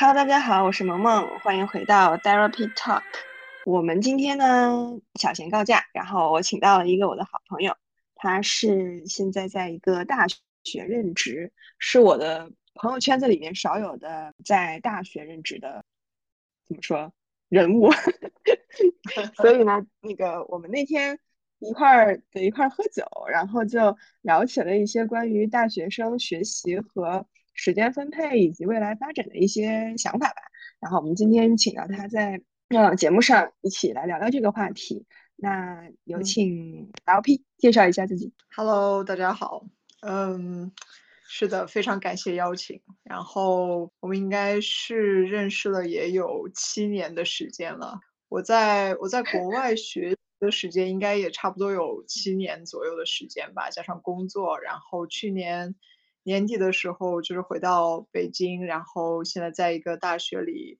Hello，大家好，我是萌萌，欢迎回到 Therapy Talk。我们今天呢小闲告假，然后我请到了一个我的好朋友，他是现在在一个大学任职，是我的朋友圈子里面少有的在大学任职的，怎么说人物？所以呢，那个我们那天一块儿在一块儿喝酒，然后就聊起了一些关于大学生学习和。时间分配以及未来发展的一些想法吧。然后我们今天请到他在呃节目上一起来聊聊这个话题。那有请 LP 介绍一下自己。Hello，大家好。嗯，是的，非常感谢邀请。然后我们应该是认识了也有七年的时间了。我在我在国外学的时间应该也差不多有七年左右的时间吧，加上工作，然后去年。年底的时候，就是回到北京，然后现在在一个大学里，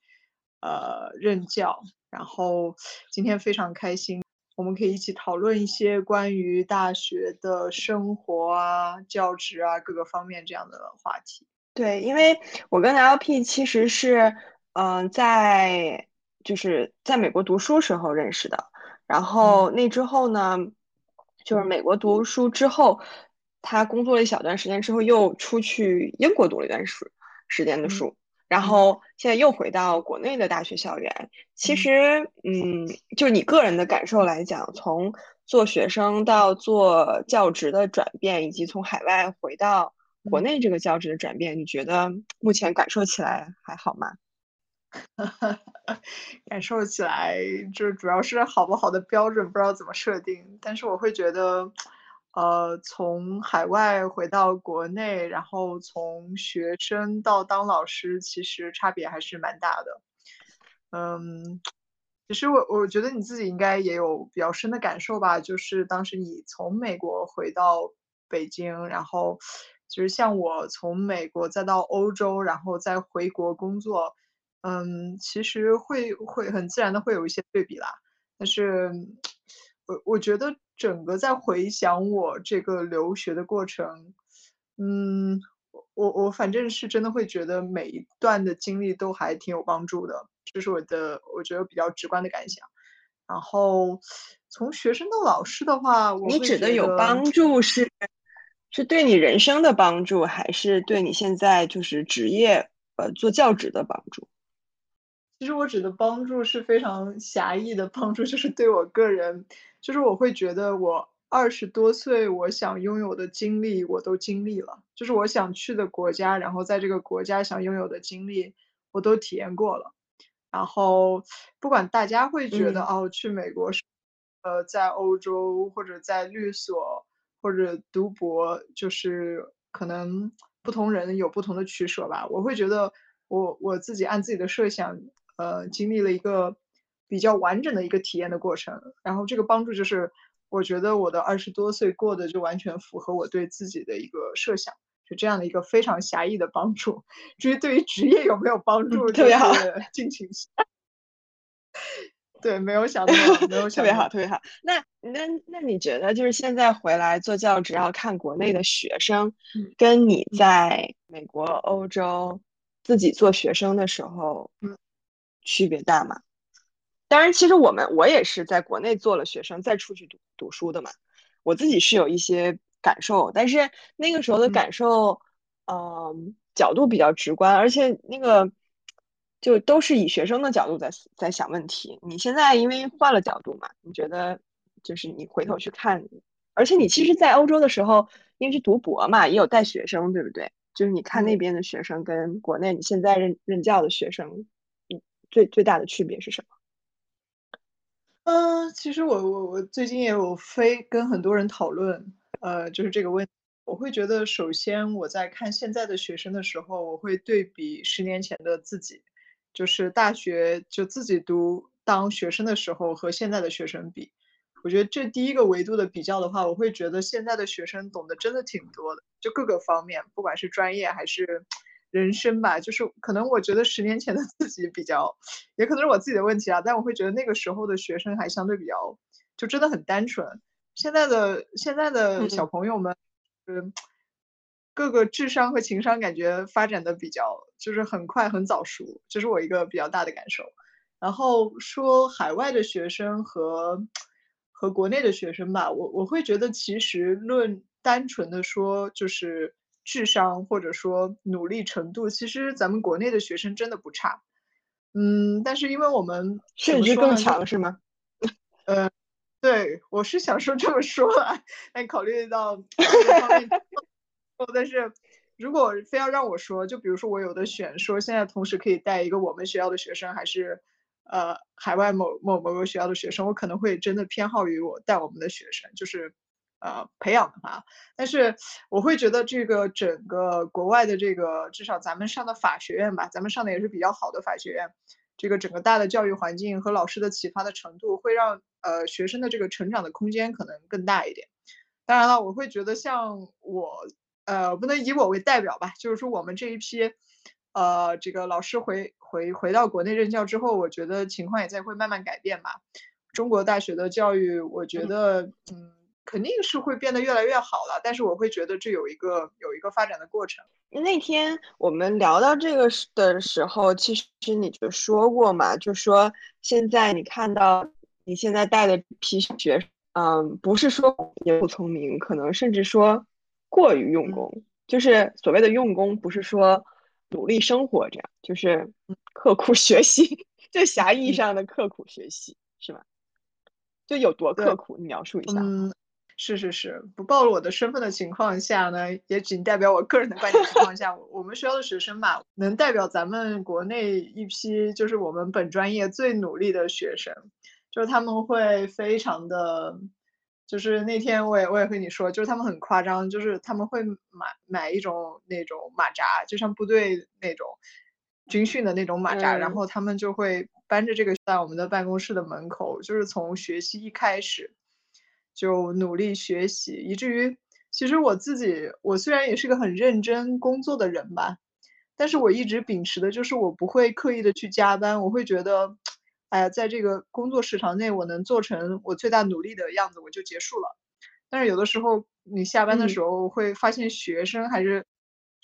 呃，任教。然后今天非常开心，我们可以一起讨论一些关于大学的生活啊、教职啊各个方面这样的话题。对，因为我跟 LP 其实是，嗯，在就是在美国读书时候认识的。然后那之后呢，就是美国读书之后。他工作了一小段时间之后，又出去英国读了一段时时间的书，然后现在又回到国内的大学校园。其实，嗯，就你个人的感受来讲，从做学生到做教职的转变，以及从海外回到国内这个教职的转变，你觉得目前感受起来还好吗？感受起来，就主要是好不好的标准不知道怎么设定，但是我会觉得。呃，从海外回到国内，然后从学生到当老师，其实差别还是蛮大的。嗯，其实我我觉得你自己应该也有比较深的感受吧，就是当时你从美国回到北京，然后其实像我从美国再到欧洲，然后再回国工作，嗯，其实会会很自然的会有一些对比啦。但是，我我觉得。整个在回想我这个留学的过程，嗯，我我反正是真的会觉得每一段的经历都还挺有帮助的，这是我的我觉得比较直观的感想。然后从学生到老师的话，你指的有帮助是是对你人生的帮助，还是对你现在就是职业呃做教职的帮助？其实我指的帮助是非常狭义的帮助，就是对我个人。就是我会觉得我二十多岁，我想拥有的经历我都经历了，就是我想去的国家，然后在这个国家想拥有的经历我都体验过了。然后不管大家会觉得哦，去美国是，呃，在欧洲或者在律所或者读博，就是可能不同人有不同的取舍吧。我会觉得我我自己按自己的设想，呃，经历了一个。比较完整的一个体验的过程，然后这个帮助就是，我觉得我的二十多岁过的就完全符合我对自己的一个设想，就这样的一个非常狭义的帮助。至于对于职业有没有帮助，特别好，敬请期待。对，没有想到，没有 特别好，特别好。那那那你觉得，就是现在回来做教职要看国内的学生，跟你在美国、欧洲自己做学生的时候，区别大吗？当然，其实我们我也是在国内做了学生，再出去读读书的嘛。我自己是有一些感受，但是那个时候的感受，嗯，角度比较直观，而且那个就都是以学生的角度在在想问题。你现在因为换了角度嘛，你觉得就是你回头去看，而且你其实，在欧洲的时候，因为是读博嘛，也有带学生，对不对？就是你看那边的学生跟国内你现在任任教的学生，嗯，最最大的区别是什么？嗯，其实我我我最近也有非跟很多人讨论，呃，就是这个问。我会觉得，首先我在看现在的学生的时候，我会对比十年前的自己，就是大学就自己读当学生的时候和现在的学生比。我觉得这第一个维度的比较的话，我会觉得现在的学生懂得真的挺多的，就各个方面，不管是专业还是。人生吧，就是可能我觉得十年前的自己比较，也可能是我自己的问题啊。但我会觉得那个时候的学生还相对比较，就真的很单纯。现在的现在的小朋友们，嗯，各个智商和情商感觉发展的比较就是很快很早熟，这是我一个比较大的感受。然后说海外的学生和和国内的学生吧，我我会觉得其实论单纯的说就是智商或者说努力程度，其实咱们国内的学生真的不差。嗯，但是因为我们甚至更强是吗？呃，对，我是想说这么说，但考虑到这方面。但是，如果非要让我说，就比如说我有的选，说现在同时可以带一个我们学校的学生，还是呃海外某某某个学校的学生，我可能会真的偏好于我带我们的学生，就是呃培养的话。但是我会觉得这个整个国外的这个，至少咱们上的法学院吧，咱们上的也是比较好的法学院，这个整个大的教育环境和老师的启发的程度，会让呃学生的这个成长的空间可能更大一点。当然了，我会觉得像我。呃，不能以我为代表吧，就是说我们这一批，呃，这个老师回回回到国内任教之后，我觉得情况也在会慢慢改变吧。中国大学的教育，我觉得，嗯，肯定是会变得越来越好了。但是我会觉得这有一个有一个发展的过程。那天我们聊到这个的时候，其实你就说过嘛，就说现在你看到你现在带的批学，嗯，不是说也不聪明，可能甚至说。过于用功，就是所谓的用功，不是说努力生活这样，就是刻苦学习，就狭义上的刻苦学习，是吧？就有多刻苦，你描述一下。嗯，是是是，不暴露我的身份的情况下呢，也仅代表我个人的观点情况下，我们学校的学生嘛，能代表咱们国内一批，就是我们本专业最努力的学生，就是他们会非常的。就是那天我也我也和你说，就是他们很夸张，就是他们会买买一种那种马扎，就像部队那种军训的那种马扎，然后他们就会搬着这个在我们的办公室的门口，就是从学期一开始就努力学习，以至于其实我自己我虽然也是个很认真工作的人吧，但是我一直秉持的就是我不会刻意的去加班，我会觉得。哎呀，在这个工作时长内，我能做成我最大努力的样子，我就结束了。但是有的时候，你下班的时候会发现学生还是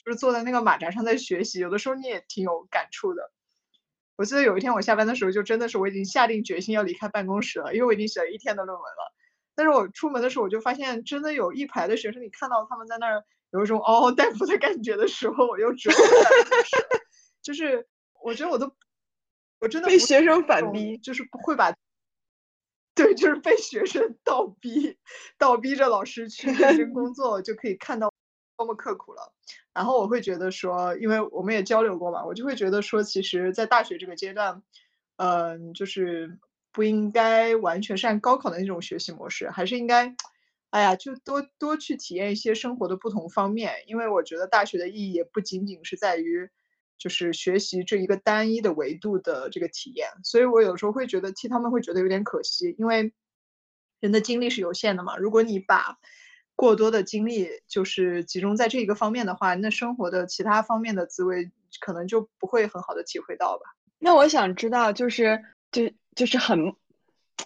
就是坐在那个马扎上在学习，有的时候你也挺有感触的。我记得有一天我下班的时候，就真的是我已经下定决心要离开办公室了，因为我已经写了一天的论文了。但是我出门的时候，我就发现真的有一排的学生，你看到他们在那儿有一种嗷嗷待哺的感觉的时候，我又只有 就是我觉得我都。我真的被学生反逼，就是不会把，对，就是被学生倒逼，倒逼着老师去认真工 作，就可以看到多么刻苦了。然后我会觉得说，因为我们也交流过嘛，我就会觉得说，其实，在大学这个阶段，嗯，就是不应该完全是按高考的那种学习模式，还是应该，哎呀，就多多去体验一些生活的不同方面。因为我觉得大学的意义也不仅仅是在于。就是学习这一个单一的维度的这个体验，所以我有时候会觉得替他们会觉得有点可惜，因为人的精力是有限的嘛。如果你把过多的精力就是集中在这一个方面的话，那生活的其他方面的滋味可能就不会很好的体会到吧。那我想知道，就是就就是很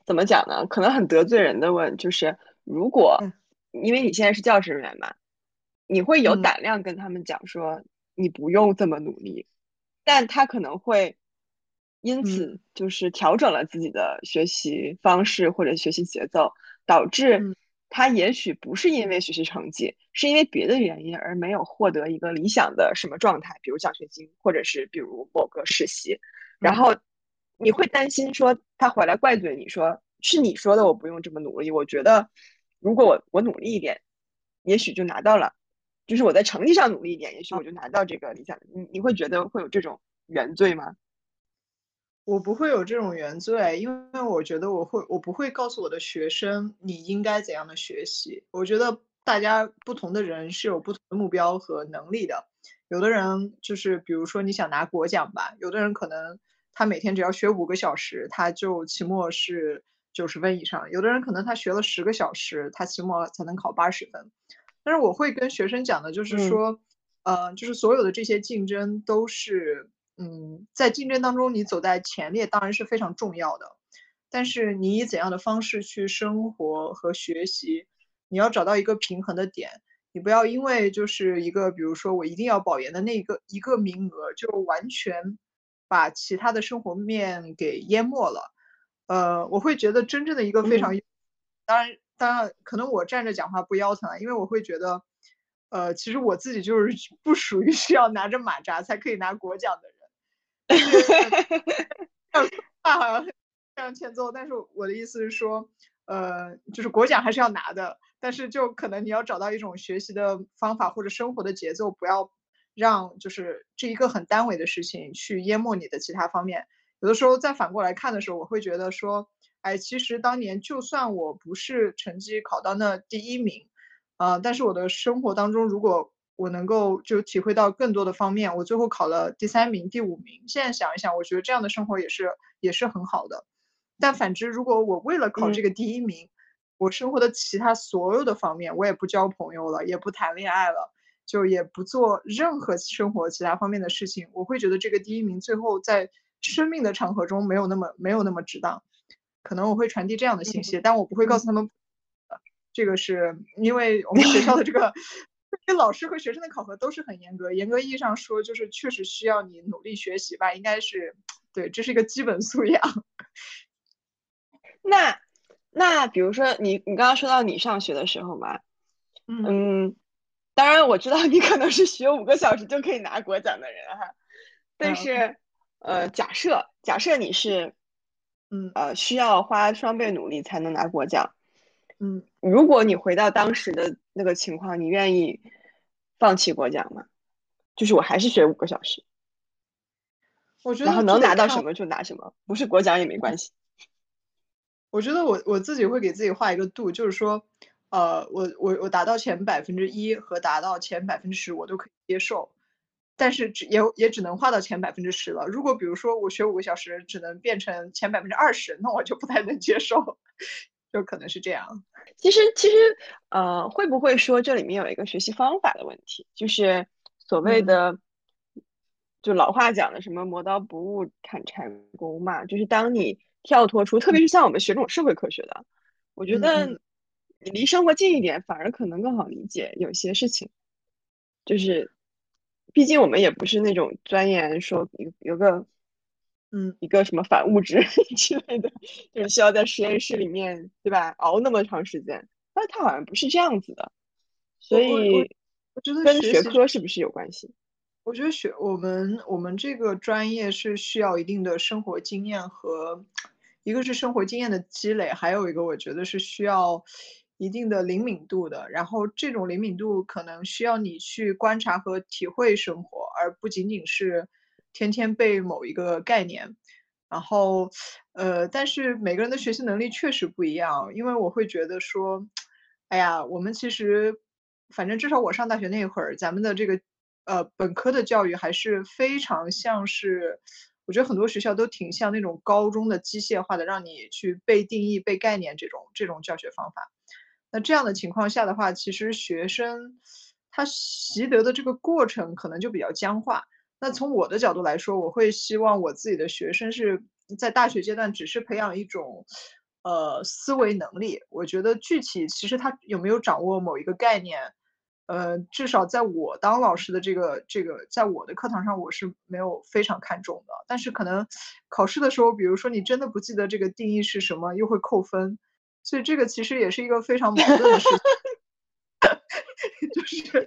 怎么讲呢？可能很得罪人的问，就是如果因为你现在是教职人员嘛，你会有胆量跟他们讲说。你不用这么努力，但他可能会因此就是调整了自己的学习方式或者学习节奏，导致他也许不是因为学习成绩，是因为别的原因而没有获得一个理想的什么状态，比如奖学金，或者是比如某个实习，然后你会担心说他回来怪罪你说是你说的我不用这么努力，我觉得如果我我努力一点，也许就拿到了。就是我在成绩上努力一点，也许我就拿到这个理想。你你会觉得会有这种原罪吗？我不会有这种原罪，因为我觉得我会，我不会告诉我的学生你应该怎样的学习。我觉得大家不同的人是有不同的目标和能力的。有的人就是比如说你想拿国奖吧，有的人可能他每天只要学五个小时，他就期末是九十分以上；有的人可能他学了十个小时，他期末才能考八十分。但是我会跟学生讲的，就是说，呃，就是所有的这些竞争都是，嗯，在竞争当中你走在前列当然是非常重要的，但是你以怎样的方式去生活和学习，你要找到一个平衡的点。你不要因为就是一个，比如说我一定要保研的那个一个名额，就完全把其他的生活面给淹没了。呃，我会觉得真正的一个非常，当然当然可能我站着讲话不腰疼啊，因为我会觉得，呃，其实我自己就是 不属于需要拿着马扎才可以拿国奖的人。话 好像非常欠揍，但是我的意思是说，呃，就是国奖还是要拿的。但是就可能你要找到一种学习的方法或者生活的节奏，不要让就是这一个很单维的事情去淹没你的其他方面。有的时候再反过来看的时候，我会觉得说，哎，其实当年就算我不是成绩考到那第一名，呃，但是我的生活当中，如果我能够就体会到更多的方面，我最后考了第三名、第五名。现在想一想，我觉得这样的生活也是也是很好的。但反之，如果我为了考这个第一名，我生活的其他所有的方面，我也不交朋友了，也不谈恋爱了，就也不做任何生活其他方面的事情。我会觉得这个第一名最后在生命的场合中没有那么没有那么值当。可能我会传递这样的信息，但我不会告诉他们，这个是因为我们学校的这个对老师和学生的考核都是很严格。严格意义上说，就是确实需要你努力学习吧，应该是对，这是一个基本素养。那。那比如说你你刚刚说到你上学的时候嘛，嗯，当然我知道你可能是学五个小时就可以拿国奖的人哈，但是呃假设假设你是，嗯。呃需要花双倍努力才能拿国奖，嗯，如果你回到当时的那个情况，你愿意放弃国奖吗？就是我还是学五个小时，我觉得然后能拿到什么就拿什么，不是国奖也没关系。我觉得我我自己会给自己画一个度，就是说，呃，我我我达到前百分之一和达到前百分之十，我都可以接受，但是只也也只能画到前百分之十了。如果比如说我学五个小时只能变成前百分之二十，那我就不太能接受，就可能是这样。其实其实呃，会不会说这里面有一个学习方法的问题？就是所谓的，就老话讲的什么磨刀不误砍柴工嘛，就是当你。跳脱出，特别是像我们学这种社会科学的，我觉得你离生活近一点，反而可能更好理解有些事情。就是，毕竟我们也不是那种钻研说有有个，嗯，一个什么反物质 之类的，就是需要在实验室里面，对吧？熬那么长时间，但它好像不是这样子的，所以我觉得跟学科是不是有关系？我觉得学我们我们这个专业是需要一定的生活经验和，一个是生活经验的积累，还有一个我觉得是需要一定的灵敏度的。然后这种灵敏度可能需要你去观察和体会生活，而不仅仅是天天背某一个概念。然后，呃，但是每个人的学习能力确实不一样，因为我会觉得说，哎呀，我们其实，反正至少我上大学那会儿，咱们的这个。呃，本科的教育还是非常像是，我觉得很多学校都挺像那种高中的机械化的，让你去背定义、背概念这种这种教学方法。那这样的情况下的话，其实学生他习得的这个过程可能就比较僵化。那从我的角度来说，我会希望我自己的学生是在大学阶段只是培养一种呃思维能力。我觉得具体其实他有没有掌握某一个概念。呃，至少在我当老师的这个这个，在我的课堂上，我是没有非常看重的。但是可能考试的时候，比如说你真的不记得这个定义是什么，又会扣分，所以这个其实也是一个非常矛盾的事情。就是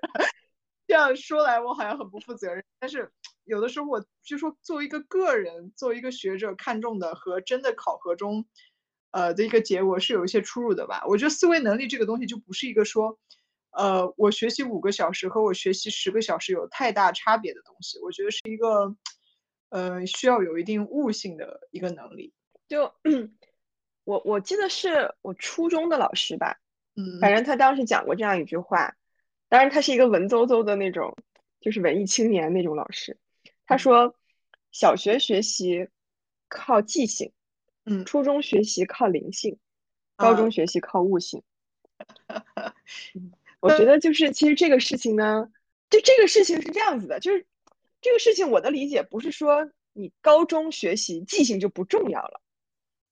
这样说来，我好像很不负责任。但是有的时候，我就说作为一个个人，作为一个学者，看重的和真的考核中，呃的一个结果是有一些出入的吧。我觉得思维能力这个东西就不是一个说。呃，我学习五个小时和我学习十个小时有太大差别的东西，我觉得是一个，呃，需要有一定悟性的一个能力。就我我记得是我初中的老师吧，嗯，反正他当时讲过这样一句话，当然他是一个文绉绉的那种，就是文艺青年那种老师。他说，小学学习靠记性，嗯，初中学习靠灵性，高中学习靠悟性。我觉得就是，其实这个事情呢，就这个事情是这样子的，就是这个事情我的理解不是说你高中学习记性就不重要了，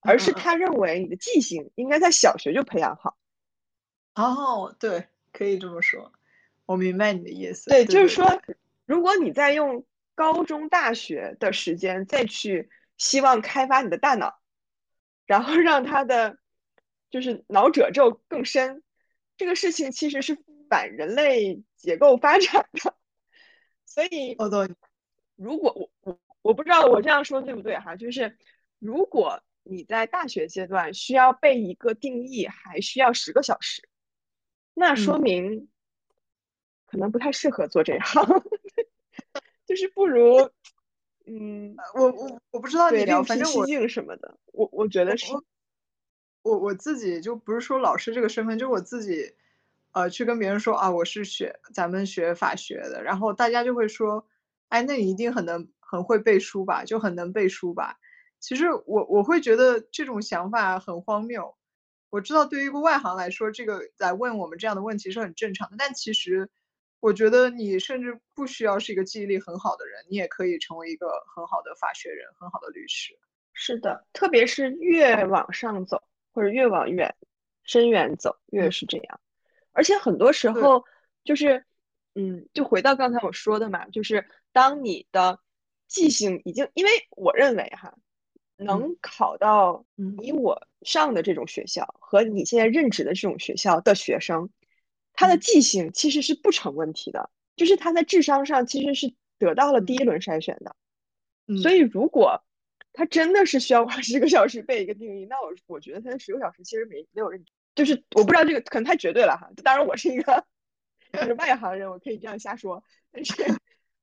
而是他认为你的记性应该在小学就培养好。哦，对，可以这么说。我明白你的意思。对，对，就是说，如果你在用高中、大学的时间再去希望开发你的大脑，然后让他的就是脑褶皱更深，这个事情其实是反人类结构发展的。所以，哦，对，如果我我我不知道我这样说对不对哈，就是如果你在大学阶段需要背一个定义，还需要十个小时，那说明。可能不太适合做这行，就是不如，嗯，我我我不知道你聊，反正我什么的，我我觉得是，我我自己就不是说老师这个身份，就是我自己，呃，去跟别人说啊，我是学咱们学法学的，然后大家就会说，哎，那你一定很能很会背书吧，就很能背书吧。其实我我会觉得这种想法很荒谬。我知道对于一个外行来说，这个来问我们这样的问题是很正常的，但其实。我觉得你甚至不需要是一个记忆力很好的人，你也可以成为一个很好的法学人，很好的律师。是的，特别是越往上走，或者越往远深远走，越是这样。而且很多时候，就是，嗯，就回到刚才我说的嘛，就是当你的记性已经，因为我认为哈，能考到你我上的这种学校和你现在任职的这种学校的学生。他的记性其实是不成问题的，就是他在智商上其实是得到了第一轮筛选的。所以如果他真的是需要花十个小时背一个定义，那我我觉得他的十个小时其实没没有认，就是我不知道这个可能太绝对了哈。当然我是一个 就是外行人，我可以这样瞎说，但是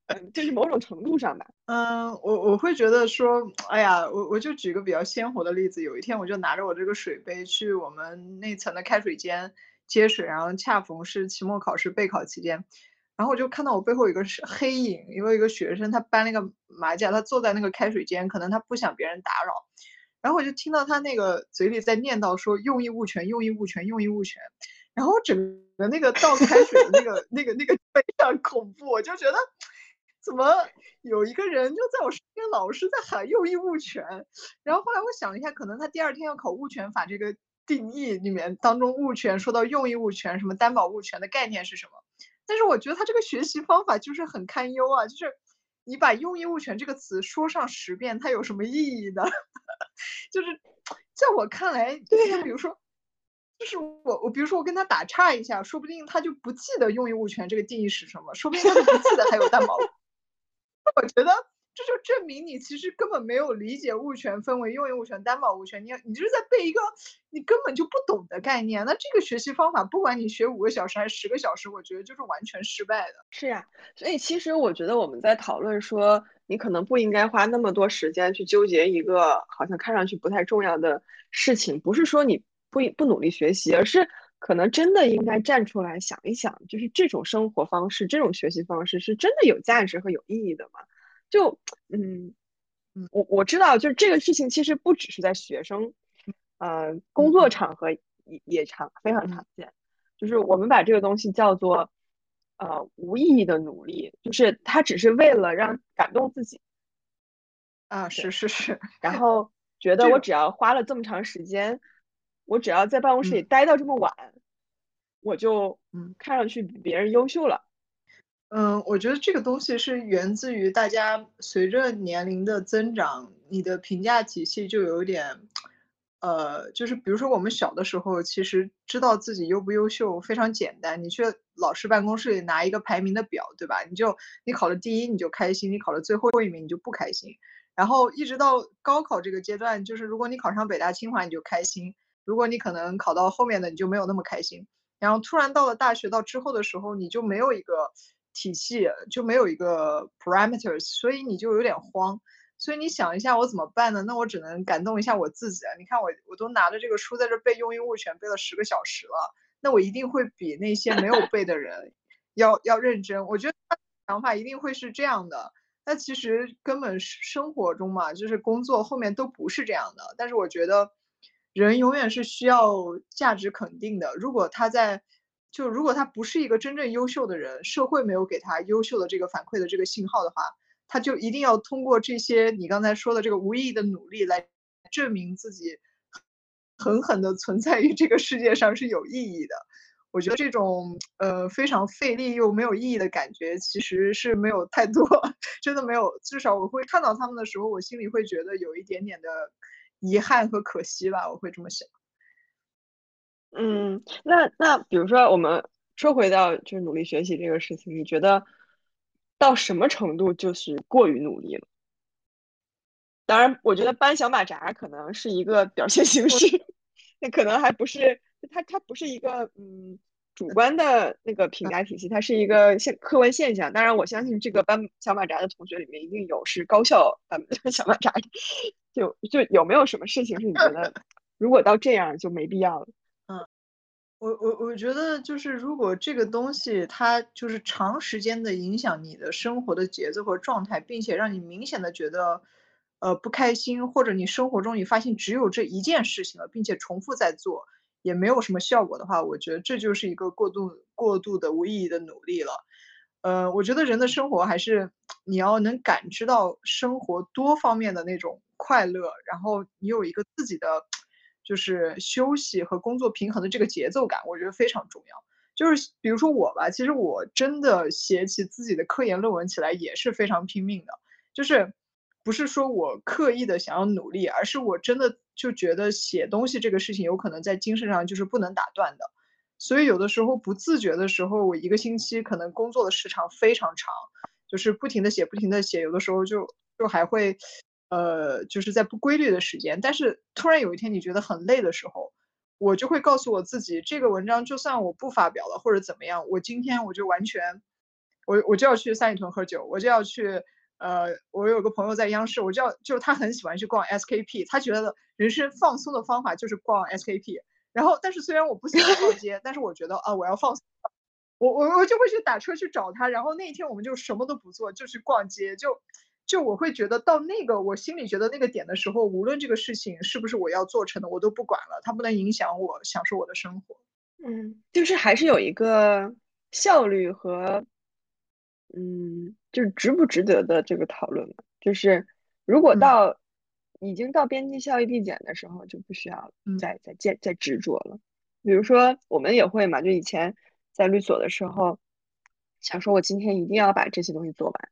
嗯，就是某种程度上吧。嗯，我我会觉得说，哎呀，我我就举个比较鲜活的例子，有一天我就拿着我这个水杯去我们那层的开水间。接水，然后恰逢是期末考试备考期间，然后我就看到我背后有个黑影，因为一个学生他搬那个马甲，他坐在那个开水间，可能他不想别人打扰，然后我就听到他那个嘴里在念叨说用意物权，用意物权，用意物权，然后整个那个倒开水的那个 那个那个非常恐怖，我就觉得怎么有一个人就在我身边老是在喊用益物权，然后后来我想了一下，可能他第二天要考物权法这个。定义里面当中物权说到用益物权什么担保物权的概念是什么？但是我觉得他这个学习方法就是很堪忧啊！就是你把用益物权这个词说上十遍，它有什么意义呢？就是在我看来，对呀，比如说，就是我我比如说我跟他打岔一下，说不定他就不记得用益物权这个定义是什么，说不定他就不记得还有担保。我觉得。这就证明你其实根本没有理解物权分为用益物权、担保物权，你你就是在背一个你根本就不懂的概念。那这个学习方法，不管你学五个小时还是十个小时，我觉得就是完全失败的。是呀，所以其实我觉得我们在讨论说，你可能不应该花那么多时间去纠结一个好像看上去不太重要的事情，不是说你不不努力学习，而是可能真的应该站出来想一想，就是这种生活方式、这种学习方式是真的有价值和有意义的吗？就嗯嗯，我我知道，就是这个事情其实不只是在学生，呃，工作场合也也常非常常见。就是我们把这个东西叫做呃无意义的努力，就是他只是为了让感动自己啊，是是是，然后觉得我只要花了这么长时间，我只要在办公室里待到这么晚，我就嗯看上去比别人优秀了。嗯，我觉得这个东西是源自于大家随着年龄的增长，你的评价体系就有点，呃，就是比如说我们小的时候，其实知道自己优不优秀非常简单，你去老师办公室里拿一个排名的表，对吧？你就你考了第一你就开心，你考了最后一名你就不开心。然后一直到高考这个阶段，就是如果你考上北大清华你就开心，如果你可能考到后面的你就没有那么开心。然后突然到了大学到之后的时候，你就没有一个。体系就没有一个 parameters，所以你就有点慌。所以你想一下，我怎么办呢？那我只能感动一下我自己啊！你看我，我都拿着这个书在这背用英物权，背了十个小时了。那我一定会比那些没有背的人要要认真。我觉得想法一定会是这样的。那其实根本生活中嘛，就是工作后面都不是这样的。但是我觉得人永远是需要价值肯定的。如果他在就如果他不是一个真正优秀的人，社会没有给他优秀的这个反馈的这个信号的话，他就一定要通过这些你刚才说的这个无意义的努力来证明自己狠狠的存在于这个世界上是有意义的。我觉得这种呃非常费力又没有意义的感觉，其实是没有太多，真的没有。至少我会看到他们的时候，我心里会觉得有一点点的遗憾和可惜吧，我会这么想。嗯，那那比如说我们说回到就是努力学习这个事情，你觉得到什么程度就是过于努力了？当然，我觉得搬小马扎可能是一个表现形式，那可能还不是它，它不是一个嗯主观的那个评价体系，它是一个现客观现象。当然，我相信这个搬小马扎的同学里面一定有是高校搬小马扎，就就有没有什么事情是你觉得 如果到这样就没必要了？嗯，我我我觉得就是如果这个东西它就是长时间的影响你的生活的节奏和状态，并且让你明显的觉得。呃，不开心，或者你生活中你发现只有这一件事情了，并且重复在做，也没有什么效果的话，我觉得这就是一个过度过度的无意义的努力了。呃，我觉得人的生活还是你要能感知到生活多方面的那种快乐，然后你有一个自己的就是休息和工作平衡的这个节奏感，我觉得非常重要。就是比如说我吧，其实我真的写起自己的科研论文起来也是非常拼命的，就是。不是说我刻意的想要努力，而是我真的就觉得写东西这个事情有可能在精神上就是不能打断的，所以有的时候不自觉的时候，我一个星期可能工作的时长非常长，就是不停的写，不停的写，有的时候就就还会，呃，就是在不规律的时间，但是突然有一天你觉得很累的时候，我就会告诉我自己，这个文章就算我不发表了或者怎么样，我今天我就完全，我我就要去三里屯喝酒，我就要去。呃，我有个朋友在央视，我知道，就是他很喜欢去逛 SKP，他觉得人生放松的方法就是逛 SKP。然后，但是虽然我不喜欢逛街，但是我觉得啊，我要放松，我我我就会去打车去找他。然后那一天我们就什么都不做，就去逛街。就就我会觉得到那个我心里觉得那个点的时候，无论这个事情是不是我要做成的，我都不管了，它不能影响我享受我的生活。嗯，就是还是有一个效率和。嗯，就是值不值得的这个讨论嘛，就是如果到已经到边际效益递减的时候，就不需要再再再再执着了。比如说我们也会嘛，就以前在律所的时候，想说我今天一定要把这些东西做完，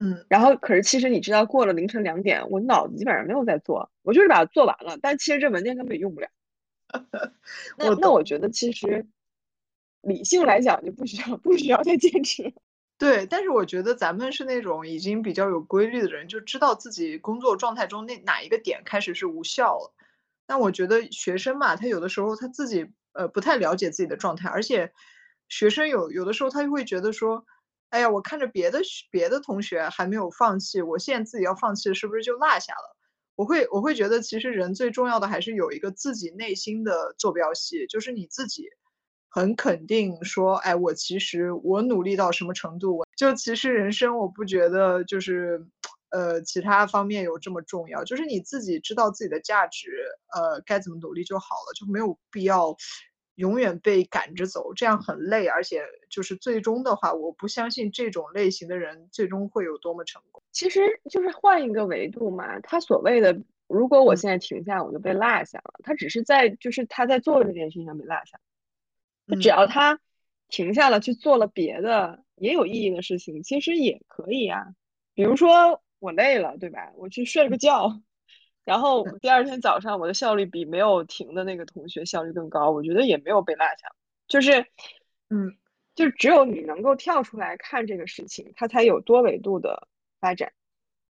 嗯，然后可是其实你知道，过了凌晨两点，我脑子基本上没有在做，我就是把它做完了，但其实这文件根本用不了。那那我觉得其实理性来讲就不需要不需要再坚持。对，但是我觉得咱们是那种已经比较有规律的人，就知道自己工作状态中那哪一个点开始是无效了。那我觉得学生嘛，他有的时候他自己呃不太了解自己的状态，而且学生有有的时候他就会觉得说，哎呀，我看着别的别的同学还没有放弃，我现在自己要放弃，是不是就落下了？我会我会觉得其实人最重要的还是有一个自己内心的坐标系，就是你自己。很肯定说，哎，我其实我努力到什么程度，我就其实人生我不觉得就是，呃，其他方面有这么重要，就是你自己知道自己的价值，呃，该怎么努力就好了，就没有必要永远被赶着走，这样很累，而且就是最终的话，我不相信这种类型的人最终会有多么成功。其实就是换一个维度嘛，他所谓的如果我现在停下，我就被落下了，他只是在就是他在做这件事情上被落下。只要他停下了去做了别的也有意义的事情，其实也可以啊。比如说我累了，对吧？我去睡了个觉，然后第二天早上我的效率比没有停的那个同学效率更高，我觉得也没有被落下。就是，嗯，就只有你能够跳出来看这个事情，它才有多维度的发展，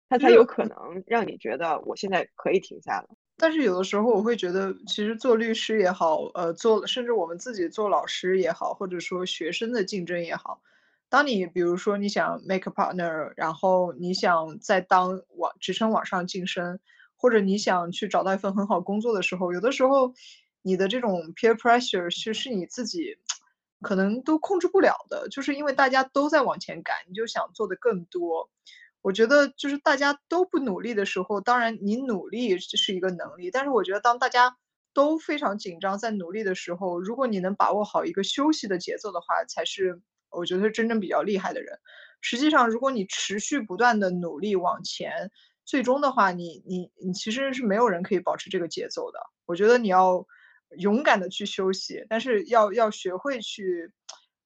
它才有可能让你觉得我现在可以停下了。但是有的时候我会觉得，其实做律师也好，呃，做甚至我们自己做老师也好，或者说学生的竞争也好，当你比如说你想 make a partner，然后你想再当往职称往上晋升，或者你想去找到一份很好工作的时候，有的时候你的这种 peer pressure 是是你自己可能都控制不了的，就是因为大家都在往前赶，你就想做的更多。我觉得就是大家都不努力的时候，当然你努力是一个能力，但是我觉得当大家都非常紧张在努力的时候，如果你能把握好一个休息的节奏的话，才是我觉得真正比较厉害的人。实际上，如果你持续不断的努力往前，最终的话，你你你其实是没有人可以保持这个节奏的。我觉得你要勇敢的去休息，但是要要学会去，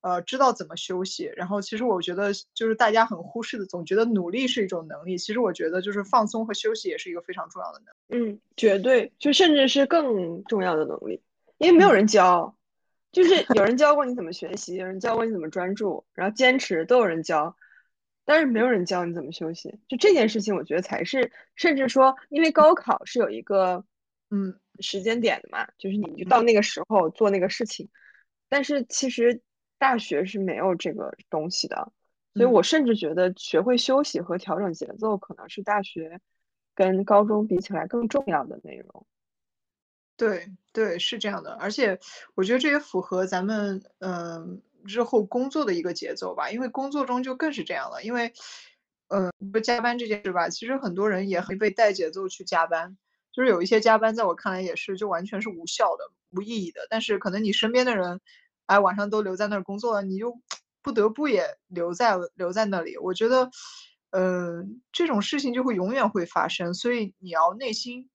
呃，知道怎么休息。然后其实我觉得就是大家很忽视的，总觉得努力是一种能力，其实我觉得就是放松和休息也是一个非常重要的能力。嗯，绝对，就甚至是更重要的能力，因为没有人教，就是有人教过你怎么学习，有人教过你怎么专注，然后坚持都有人教，但是没有人教你怎么休息。就这件事情，我觉得才是，甚至说，因为高考是有一个。嗯，时间点的嘛，就是你就到那个时候做那个事情，但是其实大学是没有这个东西的，所以我甚至觉得学会休息和调整节奏可能是大学跟高中比起来更重要的内容。对对，是这样的，而且我觉得这也符合咱们嗯日后工作的一个节奏吧，因为工作中就更是这样了，因为嗯，不加班这件事吧，其实很多人也会被带节奏去加班。就是有一些加班，在我看来也是就完全是无效的、无意义的。但是可能你身边的人，哎，晚上都留在那儿工作了，你就 不得不也留在留在那里。我觉得，嗯，这种事情就会永远会发生。所以你要内心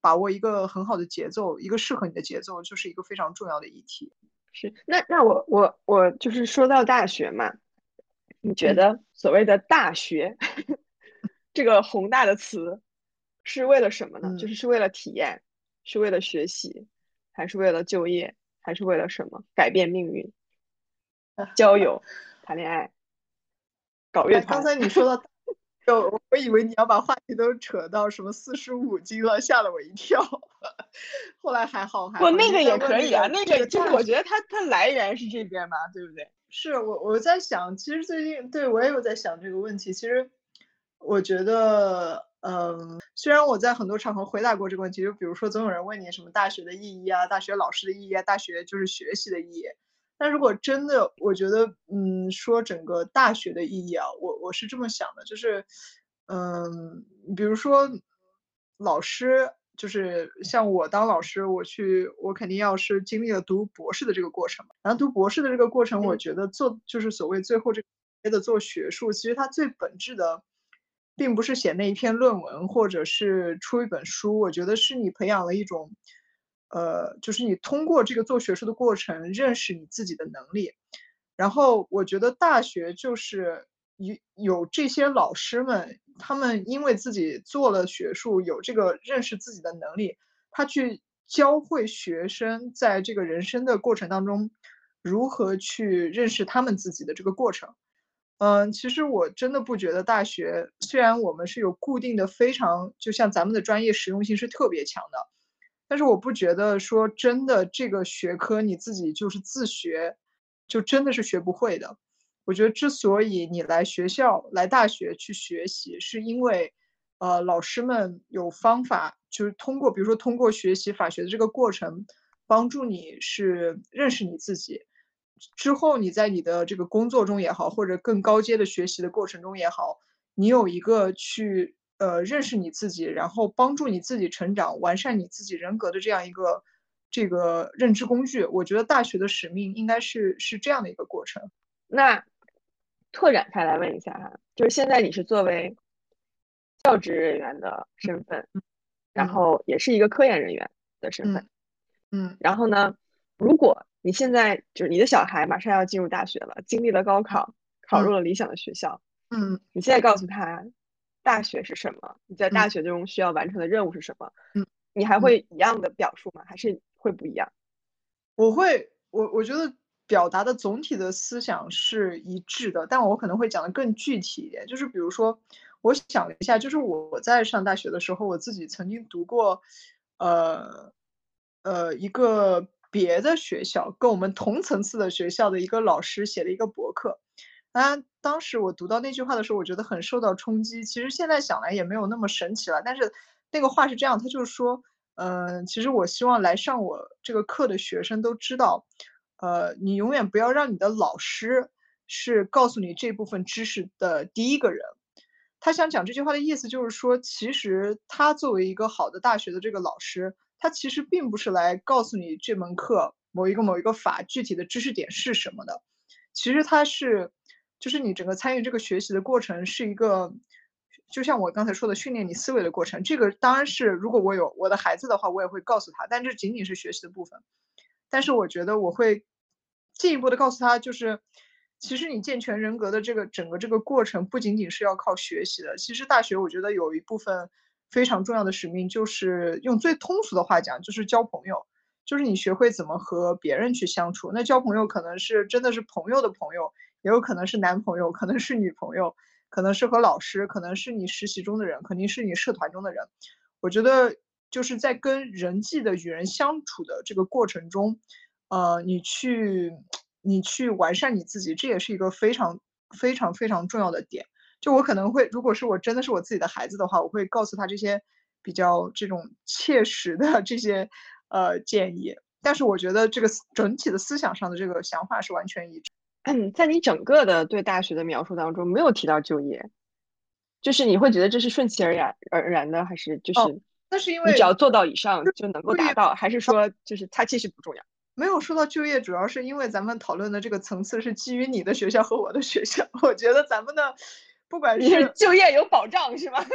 把握一个很好的节奏，一个适合你的节奏，就是一个非常重要的议题。是，那那我我我就是说到大学嘛，你觉得所谓的大学这个宏大的词？是为了什么呢？就是是为了体验，是为了学习，还是为了就业，还是为了什么？改变命运，交友，谈恋爱，搞乐团。刚才你说到，就我以为你要把话题都扯到什么四书五经了，吓了我一跳。后来还好，还不那个也可以啊，那个就是我觉得它它来源是这边嘛，对不对？是我我在想，其实最近对我也有在想这个问题。其实我觉得。嗯，虽然我在很多场合回答过这个问题，就比如说总有人问你什么大学的意义啊，大学老师的意义啊，大学就是学习的意义。但如果真的，我觉得，嗯，说整个大学的意义啊，我我是这么想的，就是，嗯，比如说老师，就是像我当老师，我去，我肯定要是经历了读博士的这个过程嘛。然后读博士的这个过程，我觉得做就是所谓最后这个的做学术，其实它最本质的。并不是写那一篇论文，或者是出一本书，我觉得是你培养了一种，呃，就是你通过这个做学术的过程认识你自己的能力。然后我觉得大学就是有有这些老师们，他们因为自己做了学术，有这个认识自己的能力，他去教会学生在这个人生的过程当中，如何去认识他们自己的这个过程。嗯，其实我真的不觉得大学，虽然我们是有固定的非常，就像咱们的专业实用性是特别强的，但是我不觉得说真的这个学科你自己就是自学，就真的是学不会的。我觉得之所以你来学校、来大学去学习，是因为，呃，老师们有方法，就是通过，比如说通过学习法学的这个过程，帮助你是认识你自己。之后，你在你的这个工作中也好，或者更高阶的学习的过程中也好，你有一个去呃认识你自己，然后帮助你自己成长、完善你自己人格的这样一个这个认知工具。我觉得大学的使命应该是是这样的一个过程。那拓展开来问一下哈，就是现在你是作为教职人员的身份，然后也是一个科研人员的身份，嗯，然后呢，如果你现在就是你的小孩马上要进入大学了，经历了高考，考入了理想的学校。嗯，你现在告诉他，大学是什么？你在大学中需要完成的任务是什么？嗯，你还会一样的表述吗？还是会不一样？我会，我我觉得表达的总体的思想是一致的，但我可能会讲的更具体一点。就是比如说，我想了一下，就是我在上大学的时候，我自己曾经读过，呃，呃，一个。别的学校跟我们同层次的学校的一个老师写了一个博客，啊，当时我读到那句话的时候，我觉得很受到冲击。其实现在想来也没有那么神奇了。但是那个话是这样，他就是说，嗯，其实我希望来上我这个课的学生都知道，呃，你永远不要让你的老师是告诉你这部分知识的第一个人。他想讲这句话的意思就是说，其实他作为一个好的大学的这个老师。他其实并不是来告诉你这门课某一个某一个法具体的知识点是什么的，其实他是，就是你整个参与这个学习的过程是一个，就像我刚才说的，训练你思维的过程，这个当然是如果我有我的孩子的话，我也会告诉他，但这仅仅是学习的部分。但是我觉得我会进一步的告诉他，就是其实你健全人格的这个整个这个过程，不仅仅是要靠学习的。其实大学我觉得有一部分非常重要的使命，就是用最通俗的话讲，就是交朋友，就是你学会怎么和别人去相处。那交朋友可能是真的是朋友的朋友，也有可能是男朋友，可能是女朋友。可能是和老师，可能是你实习中的人，肯定是你社团中的人。我觉得就是在跟人际的与人相处的这个过程中，呃，你去你去完善你自己，这也是一个非常非常非常重要的点。就我可能会，如果是我真的是我自己的孩子的话，我会告诉他这些比较这种切实的这些呃建议。但是我觉得这个整体的思想上的这个想法是完全一致。嗯，在你整个的对大学的描述当中，没有提到就业，就是你会觉得这是顺其而然而然的，还是就是那是因为你只要做到以上就能够达到，还是说就是它其实不重要？没有说到就业，主要是因为咱们讨论的这个层次是基于你的学校和我的学校，我觉得咱们的不管是就业有保障是吗？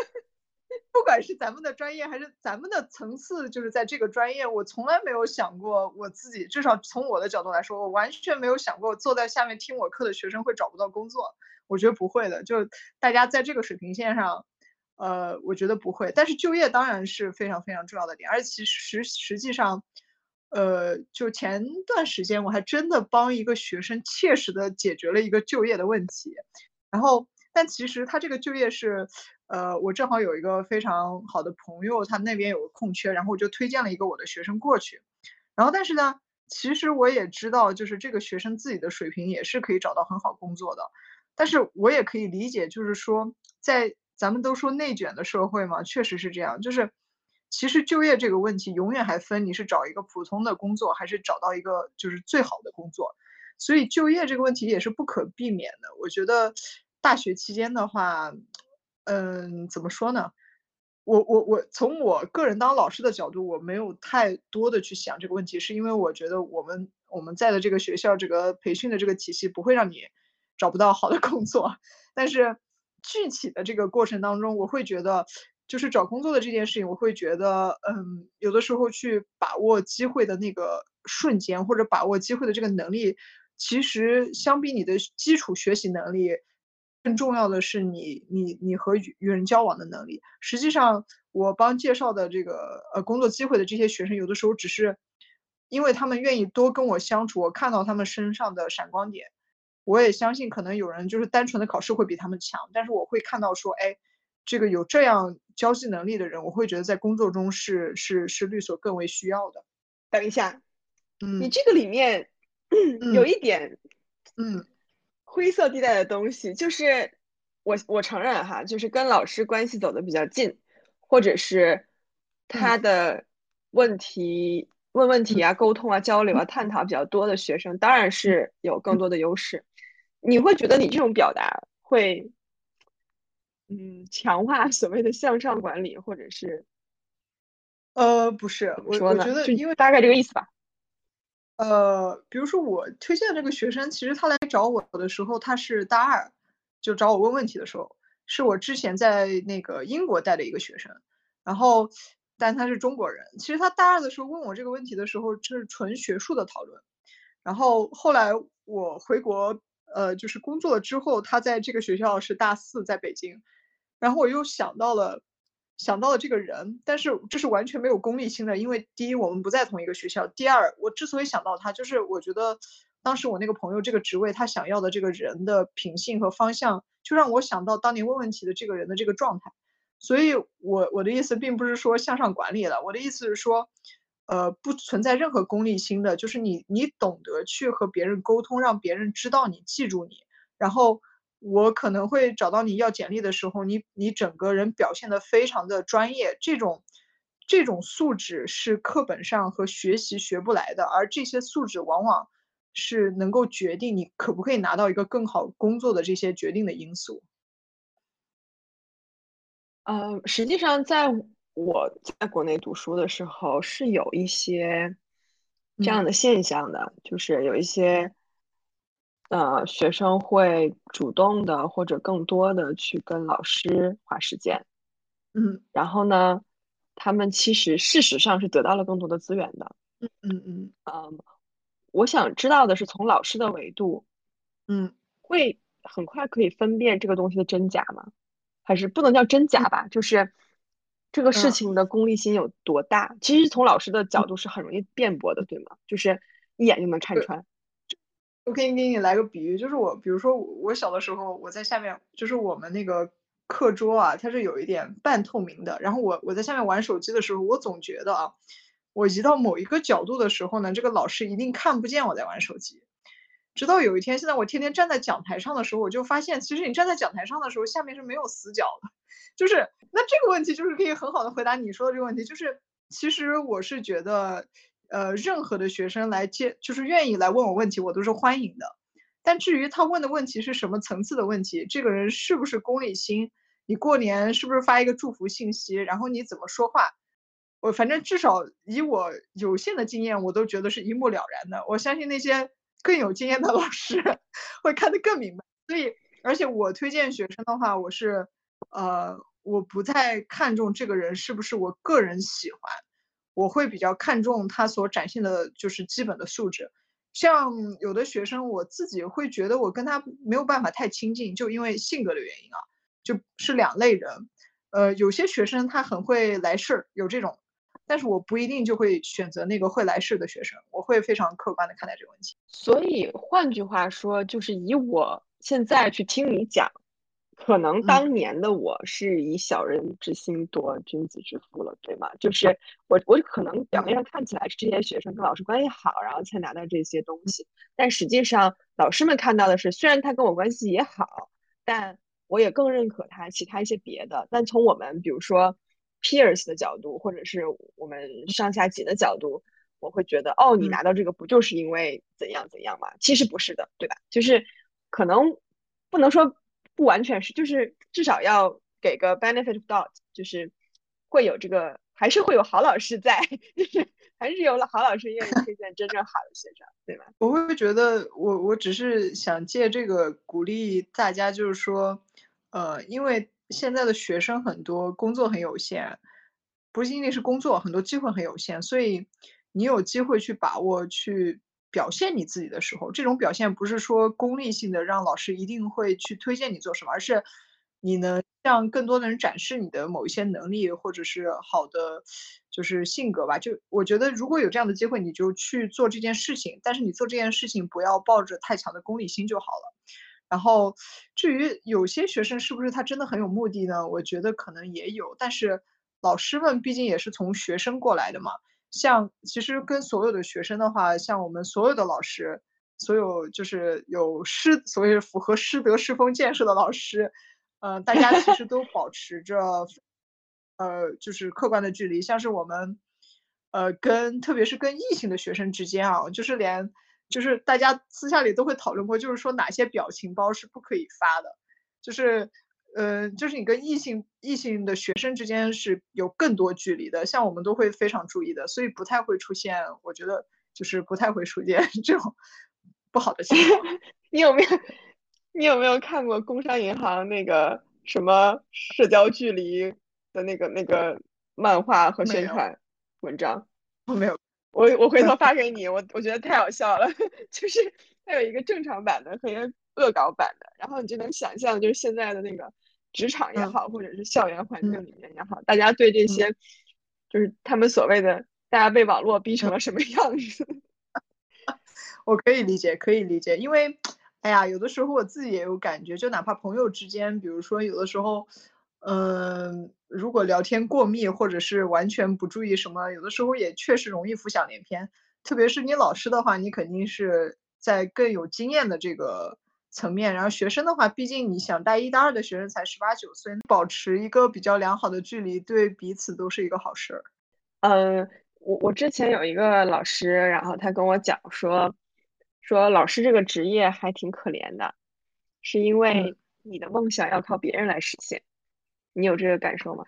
不管是咱们的专业还是咱们的层次，就是在这个专业，我从来没有想过我自己，至少从我的角度来说，我完全没有想过坐在下面听我课的学生会找不到工作。我觉得不会的，就大家在这个水平线上，呃，我觉得不会。但是就业当然是非常非常重要的点，而其实实际上，呃，就前段时间我还真的帮一个学生切实的解决了一个就业的问题，然后，但其实他这个就业是。呃，我正好有一个非常好的朋友，他那边有个空缺，然后我就推荐了一个我的学生过去。然后，但是呢，其实我也知道，就是这个学生自己的水平也是可以找到很好工作的。但是我也可以理解，就是说，在咱们都说内卷的社会嘛，确实是这样。就是其实就业这个问题，永远还分你是找一个普通的工作，还是找到一个就是最好的工作。所以就业这个问题也是不可避免的。我觉得大学期间的话。嗯，怎么说呢？我我我从我个人当老师的角度，我没有太多的去想这个问题，是因为我觉得我们我们在的这个学校这个培训的这个体系不会让你找不到好的工作。但是具体的这个过程当中，我会觉得就是找工作的这件事情，我会觉得，嗯，有的时候去把握机会的那个瞬间，或者把握机会的这个能力，其实相比你的基础学习能力。更重要的是你你你和与与人交往的能力。实际上，我帮介绍的这个呃工作机会的这些学生，有的时候只是因为他们愿意多跟我相处，我看到他们身上的闪光点。我也相信，可能有人就是单纯的考试会比他们强，但是我会看到说，哎，这个有这样交际能力的人，我会觉得在工作中是是是律所更为需要的。等一下，嗯，你这个里面 有一点，嗯。灰色地带的东西，就是我我承认哈，就是跟老师关系走的比较近，或者是他的问题问问题啊、沟通啊、交流啊、探讨比较多的学生，当然是有更多的优势。你会觉得你这种表达会，嗯，强化 所谓的向上管理，或者是？呃，不是，我我觉得因为大概这个意思吧。呃，比如说我推荐这个学生，其实他来找我的时候，他是大二，就找我问问题的时候，是我之前在那个英国带的一个学生，然后，但他是中国人。其实他大二的时候问我这个问题的时候，这是纯学术的讨论。然后后来我回国，呃，就是工作了之后，他在这个学校是大四，在北京，然后我又想到了。想到了这个人，但是这是完全没有功利心的，因为第一我们不在同一个学校，第二我之所以想到他，就是我觉得当时我那个朋友这个职位他想要的这个人的品性和方向，就让我想到当年问问题的这个人的这个状态，所以我我的意思并不是说向上管理了，我的意思是说，呃，不存在任何功利心的，就是你你懂得去和别人沟通，让别人知道你记住你，然后。我可能会找到你要简历的时候，你你整个人表现的非常的专业，这种这种素质是课本上和学习学不来的，而这些素质往往是能够决定你可不可以拿到一个更好工作的这些决定的因素。呃，实际上在我在国内读书的时候是有一些这样的现象的，就是有一些。呃，学生会主动的或者更多的去跟老师花时间，嗯，然后呢，他们其实事实上是得到了更多的资源的。嗯嗯嗯嗯，我想知道的是，从老师的维度，嗯，会很快可以分辨这个东西的真假吗？还是不能叫真假吧？就是这个事情的功利心有多大？其实从老师的角度是很容易辩驳的，对吗？就是一眼就能看穿。我可以给你来个比喻，就是我，比如说我小的时候，我在下面，就是我们那个课桌啊，它是有一点半透明的。然后我我在下面玩手机的时候，我总觉得啊，我移到某一个角度的时候呢，这个老师一定看不见我在玩手机。直到有一天，现在我天天站在讲台上的时候，我就发现，其实你站在讲台上的时候，下面是没有死角的。就是那这个问题，就是可以很好的回答你说的这个问题，就是其实我是觉得。呃，任何的学生来接，就是愿意来问我问题，我都是欢迎的。但至于他问的问题是什么层次的问题，这个人是不是功利心，你过年是不是发一个祝福信息，然后你怎么说话，我反正至少以我有限的经验，我都觉得是一目了然的。我相信那些更有经验的 老师会看得更明白。所以，而且我推荐学生的话，我是，呃，我不太看重这个人是不是我个人喜欢。我会比较看重他所展现的，就是基本的素质。像有的学生，我自己会觉得我跟他没有办法太亲近，就因为性格的原因啊，就是两类人。呃，有些学生他很会来事儿，有这种，但是我不一定就会选择那个会来事的学生，我会非常客观的看待这个问题。所以换句话说，就是以我现在去听你讲。可能当年的我是以小人之心夺君子之腹了，对吗？就是我，我可能表面上看起来是这些学生跟老师关系好，然后才拿到这些东西，但实际上老师们看到的是，虽然他跟我关系也好，但我也更认可他其他一些别的。但从我们比如说 peers 的角度，或者是我们上下级的角度，我会觉得，哦，你拿到这个不就是因为怎样怎样吗？其实不是的，对吧？就是可能不能说。不完全是，就是至少要给个 benefit of doubt，就是会有这个，还是会有好老师在，就是还是有了好老师愿意推荐真正好的学生，对吧？我会觉得，我我只是想借这个鼓励大家，就是说，呃，因为现在的学生很多，工作很有限，不仅仅是工作，很多机会很有限，所以你有机会去把握去。表现你自己的时候，这种表现不是说功利性的，让老师一定会去推荐你做什么，而是你能向更多的人展示你的某一些能力，或者是好的就是性格吧。就我觉得，如果有这样的机会，你就去做这件事情。但是你做这件事情不要抱着太强的功利心就好了。然后至于有些学生是不是他真的很有目的呢？我觉得可能也有，但是老师们毕竟也是从学生过来的嘛。像其实跟所有的学生的话，像我们所有的老师，所有就是有师，所谓符合师德师风建设的老师，呃，大家其实都保持着，呃，就是客观的距离。像是我们，呃，跟特别是跟异性的学生之间啊，就是连就是大家私下里都会讨论过，就是说哪些表情包是不可以发的，就是。嗯，就是你跟异性异性的学生之间是有更多距离的，像我们都会非常注意的，所以不太会出现，我觉得就是不太会出现 这种不好的情况。你有没有你有没有看过工商银行那个什么社交距离的那个那个漫画和宣传文章？我没有，我我回头发给你，我我觉得太好笑了，就是它有一个正常版的和一个恶搞版的，然后你就能想象就是现在的那个。职场也好，或者是校园环境里面也好，大家对这些，就是他们所谓的大家被网络逼成了什么样子？我可以理解，可以理解，因为，哎呀，有的时候我自己也有感觉，就哪怕朋友之间，比如说有的时候，嗯，如果聊天过密，或者是完全不注意什么，有的时候也确实容易浮想联翩。特别是你老师的话，你肯定是在更有经验的这个。层面，然后学生的话，毕竟你想带一、大二的学生才十八九岁，保持一个比较良好的距离，对彼此都是一个好事儿。嗯，我我之前有一个老师，然后他跟我讲说，说老师这个职业还挺可怜的，是因为你的梦想要靠别人来实现。你有这个感受吗？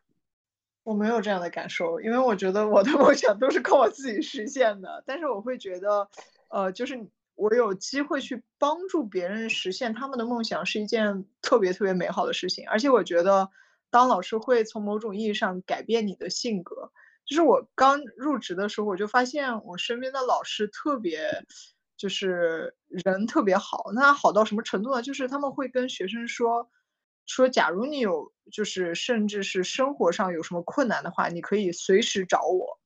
我没有这样的感受，因为我觉得我的梦想都是靠我自己实现的。但是我会觉得，呃，就是。我有机会去帮助别人实现他们的梦想，是一件特别特别美好的事情。而且我觉得，当老师会从某种意义上改变你的性格。就是我刚入职的时候，我就发现我身边的老师特别，就是人特别好。那好到什么程度呢？就是他们会跟学生说，说假如你有，就是甚至是生活上有什么困难的话，你可以随时找我。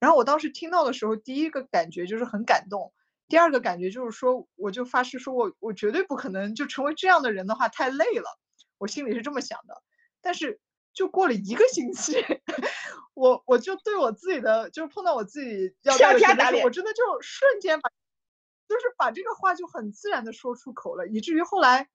然后我当时听到的时候，第一个感觉就是很感动，第二个感觉就是说，我就发誓说我我绝对不可能就成为这样的人的话太累了，我心里是这么想的。但是就过了一个星期，我我就对我自己的就是碰到我自己要啪啪打脸，我真的就瞬间把就是把这个话就很自然的说出口了，以至于后来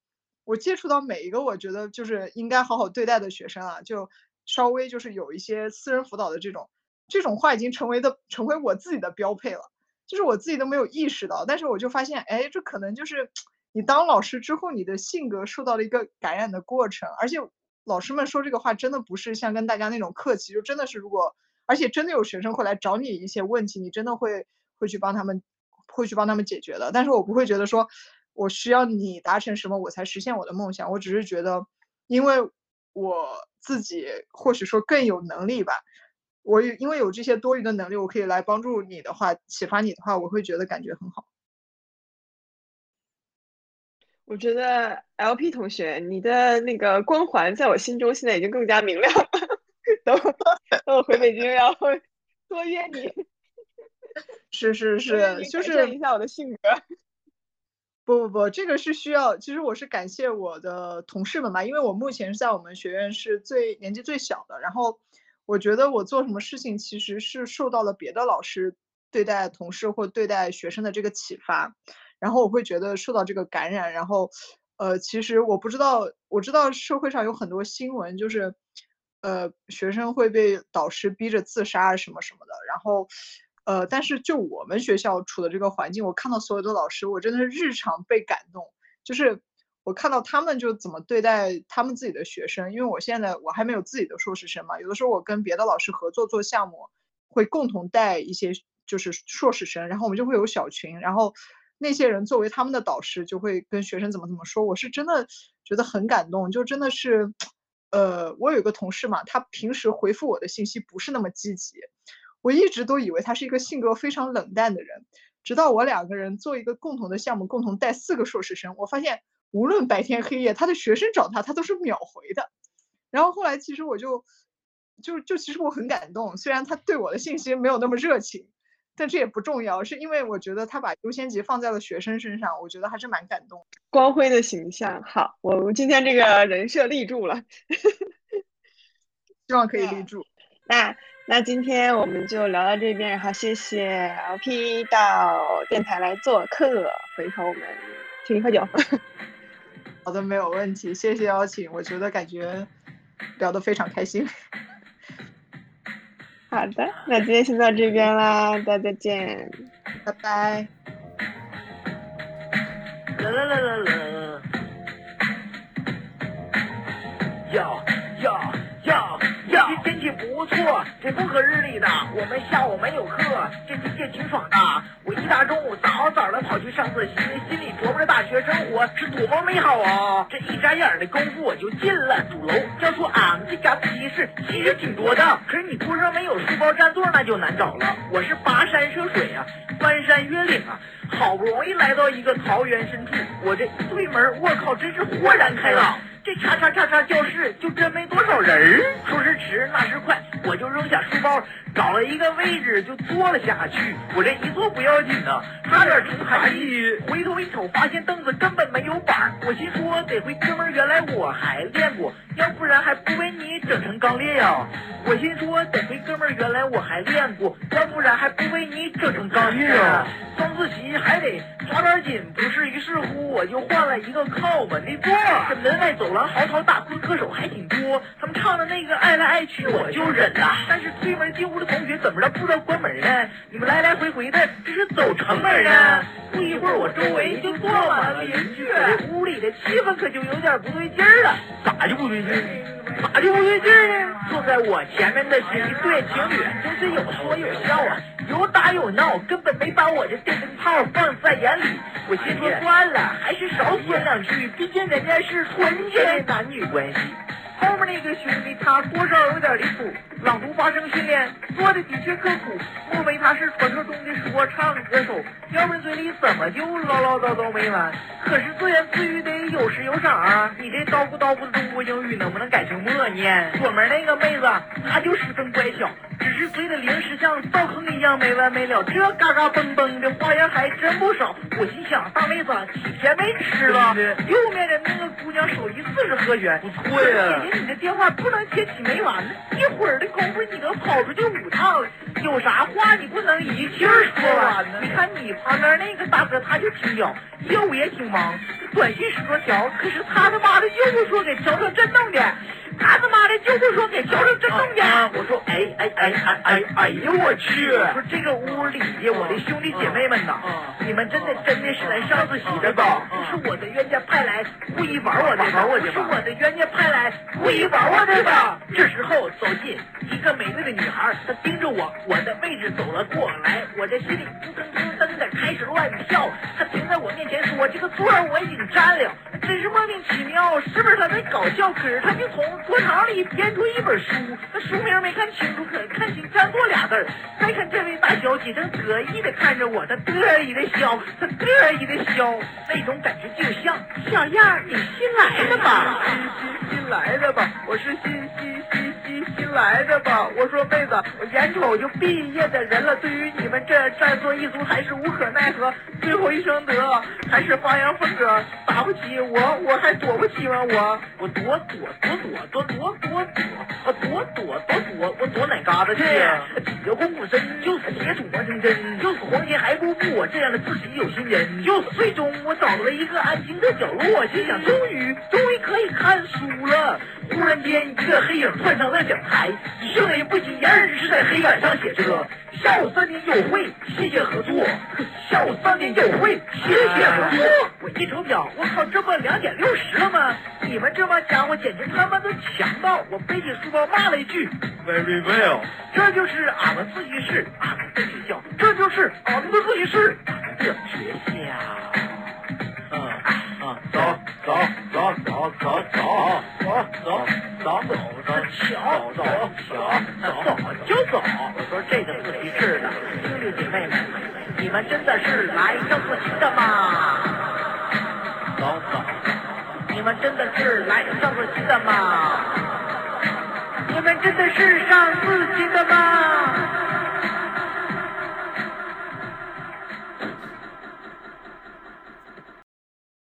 我接触到每一个我觉得就是应该好好对待的学生啊，就稍微就是有一些私人辅导的这种。这种话已经成为的成为我自己的标配了，就是我自己都没有意识到，但是我就发现，哎，这可能就是你当老师之后，你的性格受到了一个感染的过程。而且老师们说这个话真的不是像跟大家那种客气，就真的是如果，而且真的有学生会来找你一些问题，你真的会会去帮他们，会去帮他们解决的。但是我不会觉得说我需要你达成什么我才实现我的梦想，我只是觉得，因为我自己或许说更有能力吧。我因为有这些多余的能力，我可以来帮助你的话，启发你的话，我会觉得感觉很好。我觉得 LP 同学，你的那个光环在我心中现在已经更加明亮了。等 等，我回北京然后多约你。是是是，就是一下我的性格。不不不，这个是需要。其实我是感谢我的同事们吧，因为我目前是在我们学院是最年纪最小的，然后。我觉得我做什么事情其实是受到了别的老师对待同事或对待学生的这个启发，然后我会觉得受到这个感染，然后，呃，其实我不知道，我知道社会上有很多新闻，就是，呃，学生会被导师逼着自杀什么什么的，然后，呃，但是就我们学校处的这个环境，我看到所有的老师，我真的是日常被感动，就是。我看到他们就怎么对待他们自己的学生，因为我现在我还没有自己的硕士生嘛，有的时候我跟别的老师合作做项目，会共同带一些就是硕士生，然后我们就会有小群，然后那些人作为他们的导师，就会跟学生怎么怎么说，我是真的觉得很感动，就真的是，呃，我有一个同事嘛，他平时回复我的信息不是那么积极，我一直都以为他是一个性格非常冷淡的人，直到我两个人做一个共同的项目，共同带四个硕士生，我发现。无论白天黑夜，他的学生找他，他都是秒回的。然后后来，其实我就，就就其实我很感动，虽然他对我的信息没有那么热情，但这也不重要，是因为我觉得他把优先级放在了学生身上，我觉得还是蛮感动。光辉的形象，好，我们今天这个人设立住了，希望可以立住。那那今天我们就聊到这边，然后谢谢 LP 到电台来做客，回头我们请你喝酒。好的，没有问题，谢谢邀请，我觉得感觉聊得非常开心。好的，那今天先到这边啦，大家再见，拜拜。啦啦啦啦啦。要要要要！天气不错，这风和日丽的，我们下午没有课，这世界挺爽的。我一大中午早早的跑去上自习，心里琢磨着大学生活是多么美好啊！这一眨眼的功夫我就进了主楼。要说俺们这家自习室其实挺多的，可是你桌上没有书包占座那就难找了。我是跋山涉水啊，翻山越岭啊，好不容易来到一个桃源深处，我这一推门，我靠，真是豁然开朗。这叉叉叉叉教室就真没多少人儿，说时迟那时快，我就扔下书包，找了一个位置就坐了下去。我这一坐不要紧呐，差点成海一回头一瞅，发现凳子根本没有板。我心说得亏哥们儿原来我还练过，要不然还不被你整成钢裂呀。我心说得亏哥们儿原来我还练过，要不然还不被你整成钢裂呀。上自习还得抓点紧，不是？于是乎我就换了一个靠门的座。这门外走。廊嚎啕大哭的歌手还挺多，他们唱的那个爱来爱去我就忍了。但是推门进屋的同学怎么着不知道关门呢？你们来来回回的这是走城门啊！不一会儿我周围就坐满了邻居，这屋里的气氛可就有点不对劲儿了。咋就不对劲儿？咋就不对劲儿呢？坐在我前面的是一对情侣，真是有说有笑啊，有打有闹，根本没把我这电灯泡放在眼里。我心说算了，还是少说两句，毕竟人家是纯洁的男女关系。后面那个兄弟他多少有点离谱，朗读发声训练做的的确刻苦，莫非他是传说中的说唱歌手？要不然嘴里怎么就唠唠叨叨没完？可是自言自语得有时有色啊！你这叨咕叨咕的中国英语能不能改成默念？左门那个妹子，她就十分乖巧。只是随的零食像灶坑一样没完没了，这嘎嘎嘣嘣的花样还真不少。我心想，大妹子几天没吃了？右面的那个姑娘手艺四十和弦，不错呀。姐姐，你的电话不能接起没完呢，一会儿的功夫你都跑出去五趟，有啥话你不能一气儿说完呢？你看你旁边那个大哥他就挺屌，业务也挺忙，短信十多条，可是他他妈的又不说给调成震动的。他他妈的就是说给调成震动的，我说哎哎哎哎哎哎呦我去！我说这个屋里我的兄弟姐妹们呐，你们真的真的是来上自习的吧？是我的冤家派来故意玩我的，玩我的是我的冤家派来故意玩我的吧？这时候走进一个美丽的女孩，她盯着我，我的位置走了过来，我这心里扑腾扑腾的开始乱跳。她停在我面前说：“这个座我已经占了。”真是莫名其妙，是不是他在搞笑？可是他就从桌场里编出一本书，那书名没看清楚，可看清占座俩字儿。再看这位大小姐正得意的看着我，她得意的笑，她得意的笑，那种感觉就像小样你新来的吧？新新新来的吧？我是新新新新新来的吧？我说妹子，我眼瞅就毕业的人了，对于你们这占座一族还是无可奈何。最后一声得，还是发扬风格，打不起我。我还躲不起吗？我我躲躲躲躲躲躲，我躲躲躲躲，我躲哪嘎达去呀？几个功夫深，就是铁杵磨成针，就是黄金还不负我这样的自己有心人。就是最终我找到了一个安静的角落，心想终于终于可以看书了。突然间，一个黑影窜上了讲台，声音不起眼，是在黑板上写着。下午三点有会，谢谢合作。下午三点有会，谢谢合作。我一瞅表，我靠，这不两点六十了吗？你们这帮家伙简直他妈的强盗！我背起书包骂了一句，Very well。这就是俺们自习室，俺们的学校，这就是俺们的自习室，俺们的学校。嗯嗯，走走走走走走走走走走走，瞧走瞧走就走。我说这个自习室的兄弟姐妹们，你们真的是来上自习的吗？走走，你们真的是来上自习的吗？你们真的是上自习的吗？